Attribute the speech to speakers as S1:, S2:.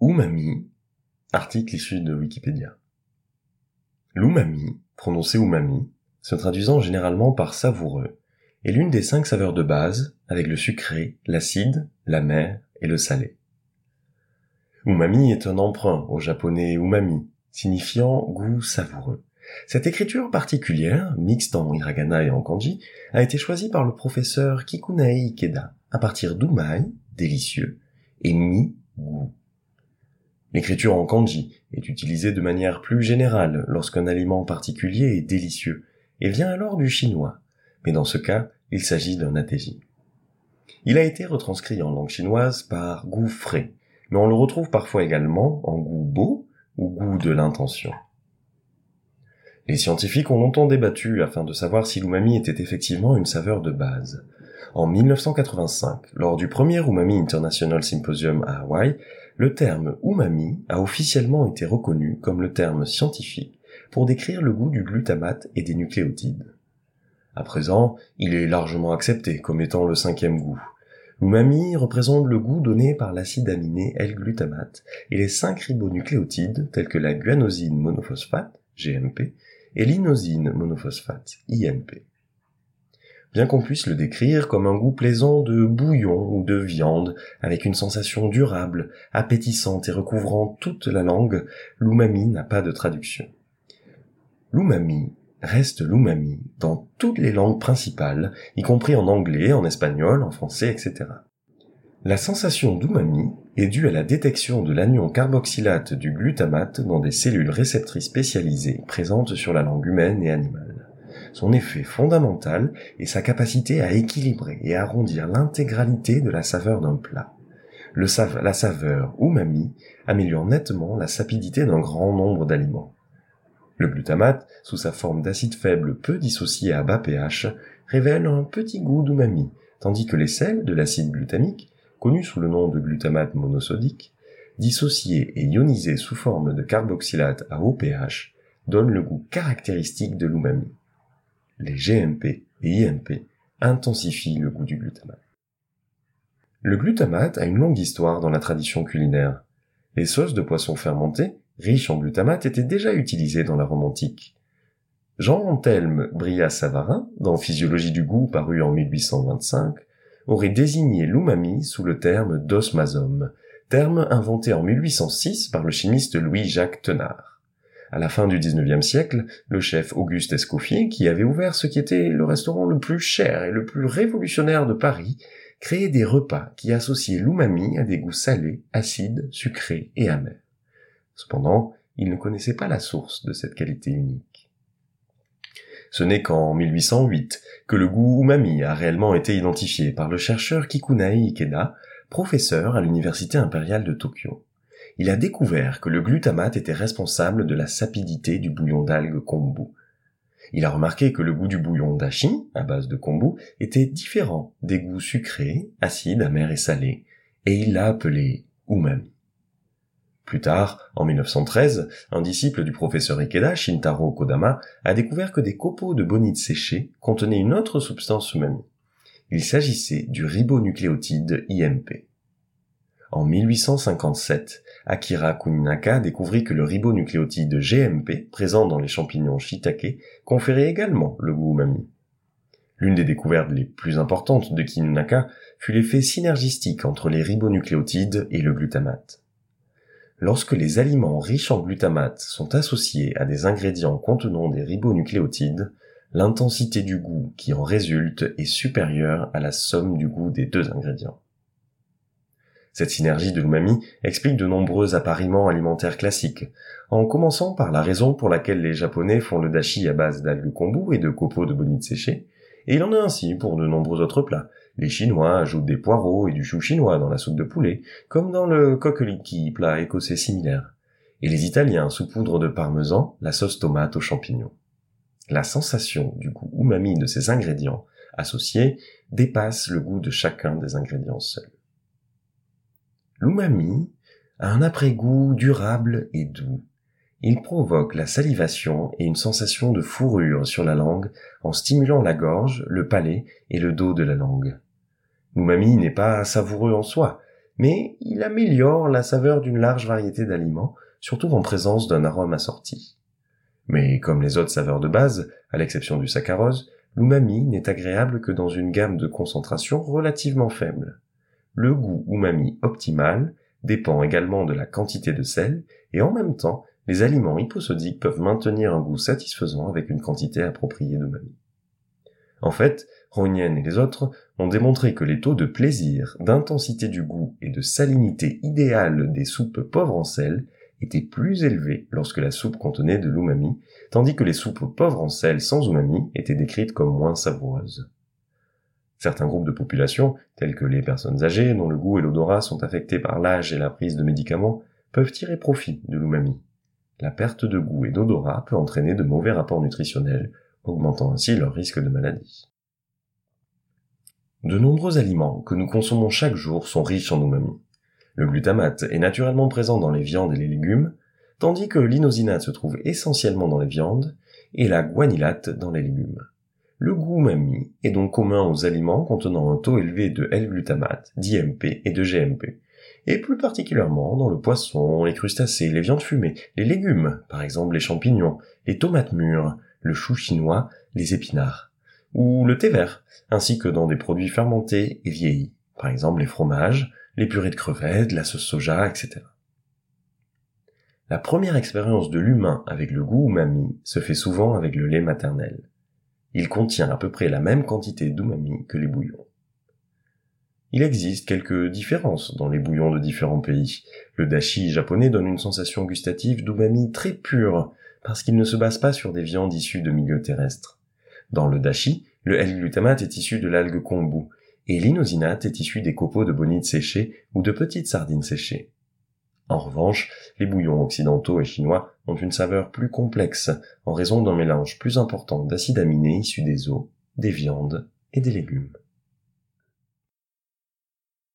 S1: Umami, article issu de Wikipédia. L'umami, prononcé umami, se traduisant généralement par savoureux, est l'une des cinq saveurs de base, avec le sucré, l'acide, l'amer et le salé. Umami est un emprunt au japonais umami, signifiant goût savoureux. Cette écriture particulière, mixte en hiragana et en kanji, a été choisie par le professeur Kikunai Ikeda à partir d'umai, délicieux, et mi, goût. L'écriture en kanji est utilisée de manière plus générale lorsqu'un aliment particulier est délicieux et vient alors du chinois, mais dans ce cas, il s'agit d'un atégi. Il a été retranscrit en langue chinoise par goût frais, mais on le retrouve parfois également en goût beau ou goût de l'intention. Les scientifiques ont longtemps débattu afin de savoir si l'umami était effectivement une saveur de base. En 1985, lors du premier Umami International Symposium à Hawaï, le terme umami a officiellement été reconnu comme le terme scientifique pour décrire le goût du glutamate et des nucléotides. À présent, il est largement accepté comme étant le cinquième goût. L'umami représente le goût donné par l'acide aminé L-glutamate et les cinq ribonucléotides tels que la guanosine monophosphate, GMP, et l'inosine monophosphate, INP bien qu'on puisse le décrire comme un goût plaisant de bouillon ou de viande, avec une sensation durable, appétissante et recouvrant toute la langue, l'umami n'a pas de traduction. L'umami reste l'umami dans toutes les langues principales, y compris en anglais, en espagnol, en français, etc. La sensation d'umami est due à la détection de l'anion carboxylate du glutamate dans des cellules réceptrices spécialisées présentes sur la langue humaine et animale son effet fondamental est sa capacité à équilibrer et arrondir l'intégralité de la saveur d'un plat. La saveur umami améliore nettement la sapidité d'un grand nombre d'aliments. Le glutamate, sous sa forme d'acide faible peu dissocié à bas pH, révèle un petit goût d'umami, tandis que les sels de l'acide glutamique, connu sous le nom de glutamate monosodique, dissociés et ionisés sous forme de carboxylate à haut pH, donnent le goût caractéristique de l'umami les GMP et IMP intensifient le goût du glutamate. Le glutamate a une longue histoire dans la tradition culinaire. Les sauces de poisson fermentés, riches en glutamate, étaient déjà utilisées dans la Rome antique. Jean-Anthelme Brillat-Savarin, dans Physiologie du goût paru en 1825, aurait désigné l'umami sous le terme d'osmasome, terme inventé en 1806 par le chimiste Louis-Jacques Tenard à la fin du XIXe siècle, le chef Auguste Escoffier, qui avait ouvert ce qui était le restaurant le plus cher et le plus révolutionnaire de Paris, créait des repas qui associaient l'umami à des goûts salés, acides, sucrés et amers. Cependant, il ne connaissait pas la source de cette qualité unique. Ce n'est qu'en 1808 que le goût umami a réellement été identifié par le chercheur Kikunai Ikeda, professeur à l'université impériale de Tokyo il a découvert que le glutamate était responsable de la sapidité du bouillon d'algues kombu. Il a remarqué que le goût du bouillon d'ashi, à base de kombu, était différent des goûts sucrés, acides, amers et salés, et il l'a appelé umami. Plus tard, en 1913, un disciple du professeur Ikeda, Shintaro Kodama, a découvert que des copeaux de bonite séchés contenaient une autre substance umami. Il s'agissait du ribonucléotide IMP. En 1857, Akira Kuninaka découvrit que le ribonucléotide GMP, présent dans les champignons shiitake, conférait également le goût umami. L'une des découvertes les plus importantes de Kuninaka fut l'effet synergistique entre les ribonucléotides et le glutamate. Lorsque les aliments riches en glutamate sont associés à des ingrédients contenant des ribonucléotides, l'intensité du goût qui en résulte est supérieure à la somme du goût des deux ingrédients. Cette synergie de l'umami explique de nombreux appariements alimentaires classiques, en commençant par la raison pour laquelle les Japonais font le dashi à base d'algues kombu et de copeaux de bonite séchés, et il en a ainsi pour de nombreux autres plats. Les Chinois ajoutent des poireaux et du chou chinois dans la soupe de poulet, comme dans le kokoliki, plat écossais similaire. Et les Italiens saupoudrent de parmesan la sauce tomate aux champignons. La sensation du goût umami de ces ingrédients associés dépasse le goût de chacun des ingrédients seuls. L'umami a un après-goût durable et doux. Il provoque la salivation et une sensation de fourrure sur la langue en stimulant la gorge, le palais et le dos de la langue. L'umami n'est pas savoureux en soi, mais il améliore la saveur d'une large variété d'aliments, surtout en présence d'un arôme assorti. Mais comme les autres saveurs de base, à l'exception du saccharose, l'umami n'est agréable que dans une gamme de concentration relativement faible. Le goût umami optimal dépend également de la quantité de sel et en même temps, les aliments hyposodiques peuvent maintenir un goût satisfaisant avec une quantité appropriée d'umami. En fait, Rognien et les autres ont démontré que les taux de plaisir, d'intensité du goût et de salinité idéale des soupes pauvres en sel étaient plus élevés lorsque la soupe contenait de l'umami, tandis que les soupes pauvres en sel sans umami étaient décrites comme moins savoureuses. Certains groupes de population, tels que les personnes âgées dont le goût et l'odorat sont affectés par l'âge et la prise de médicaments, peuvent tirer profit de l'umami. La perte de goût et d'odorat peut entraîner de mauvais rapports nutritionnels, augmentant ainsi leur risque de maladie. De nombreux aliments que nous consommons chaque jour sont riches en umami. Le glutamate est naturellement présent dans les viandes et les légumes, tandis que l'inosinate se trouve essentiellement dans les viandes et la guanylate dans les légumes. Le goût umami est donc commun aux aliments contenant un taux élevé de L-glutamate, d'IMP et de GMP, et plus particulièrement dans le poisson, les crustacés, les viandes fumées, les légumes, par exemple les champignons, les tomates mûres, le chou chinois, les épinards, ou le thé vert, ainsi que dans des produits fermentés et vieillis, par exemple les fromages, les purées de crevettes, la sauce soja, etc. La première expérience de l'humain avec le goût umami se fait souvent avec le lait maternel. Il contient à peu près la même quantité d'umami que les bouillons. Il existe quelques différences dans les bouillons de différents pays. Le dashi japonais donne une sensation gustative d'umami très pure, parce qu'il ne se base pas sur des viandes issues de milieux terrestres. Dans le dashi, le L-glutamate est issu de l'algue kombu, et l'inosinate est issu des copeaux de bonite séchés ou de petites sardines séchées. En revanche, les bouillons occidentaux et chinois ont une saveur plus complexe en raison d'un mélange plus important d'acides aminés issus des os, des viandes et des légumes.